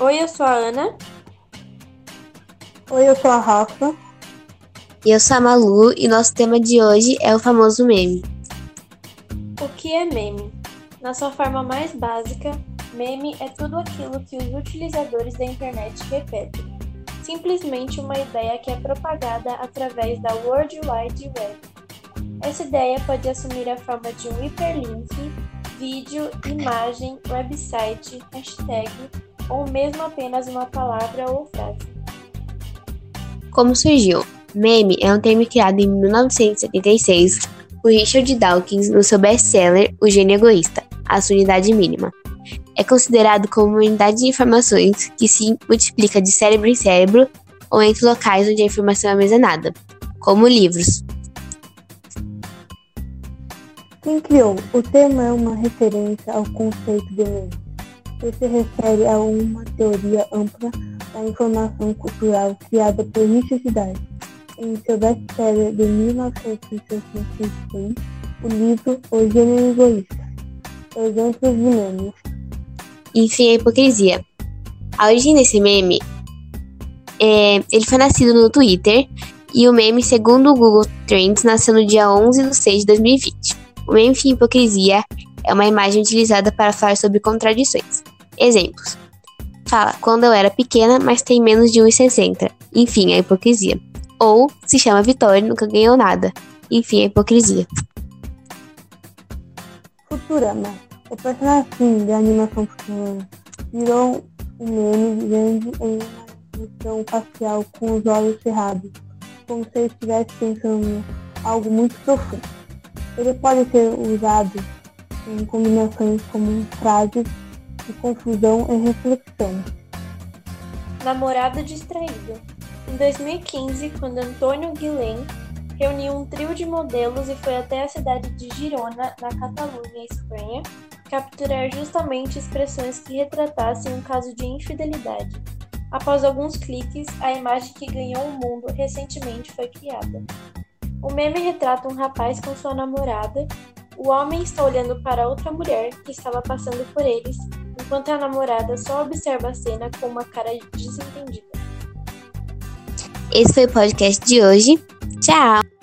Oi, eu sou a Ana. Oi, eu sou a Rafa. E eu sou a Malu e nosso tema de hoje é o famoso meme. O que é meme? Na sua forma mais básica, meme é tudo aquilo que os utilizadores da internet repetem. Simplesmente uma ideia que é propagada através da World Wide Web. Essa ideia pode assumir a forma de um hiperlink, vídeo, imagem, website, hashtag ou mesmo apenas uma palavra ou frase. Como surgiu? Meme é um termo criado em 1976 por Richard Dawkins no seu best-seller O Gênio Egoísta, a sua unidade mínima. É considerado como uma unidade de informações que se multiplica de cérebro em cérebro ou entre locais onde a informação é armazenada, como livros. Quem criou? O termo é uma referência ao conceito de meme, se refere a uma teoria ampla da informação cultural criada por Richard Dawkins em seu best-seller de 1966, o livro O Gênero Egoísta. Exemplos de memes. Enfim, a hipocrisia. A origem desse meme é, ele foi nascido no Twitter e o meme, segundo o Google Trends, nasceu no dia 11 de 6 de 2020. O meme hipocrisia é uma imagem utilizada para falar sobre contradições. Exemplos. Fala, quando eu era pequena, mas tem menos de 1,60. Enfim, a hipocrisia. Ou se chama Vitória e nunca ganhou nada. Enfim, a hipocrisia. Futurama. O personagem de animação Futurama virou um meme grande em uma expressão facial com os olhos cerrados, como se ele estivesse pensando algo muito profundo. Ele pode ser usado em combinações como frases de confusão e reflexão. Namorado distraído. Em 2015, quando Antônio Guilhem reuniu um trio de modelos e foi até a cidade de Girona, na Catalunha, Espanha, capturar justamente expressões que retratassem um caso de infidelidade. Após alguns cliques, a imagem que ganhou o mundo recentemente foi criada. O meme retrata um rapaz com sua namorada. O homem está olhando para outra mulher que estava passando por eles, enquanto a namorada só observa a cena com uma cara desentendida. Esse foi o podcast de hoje. Tchau!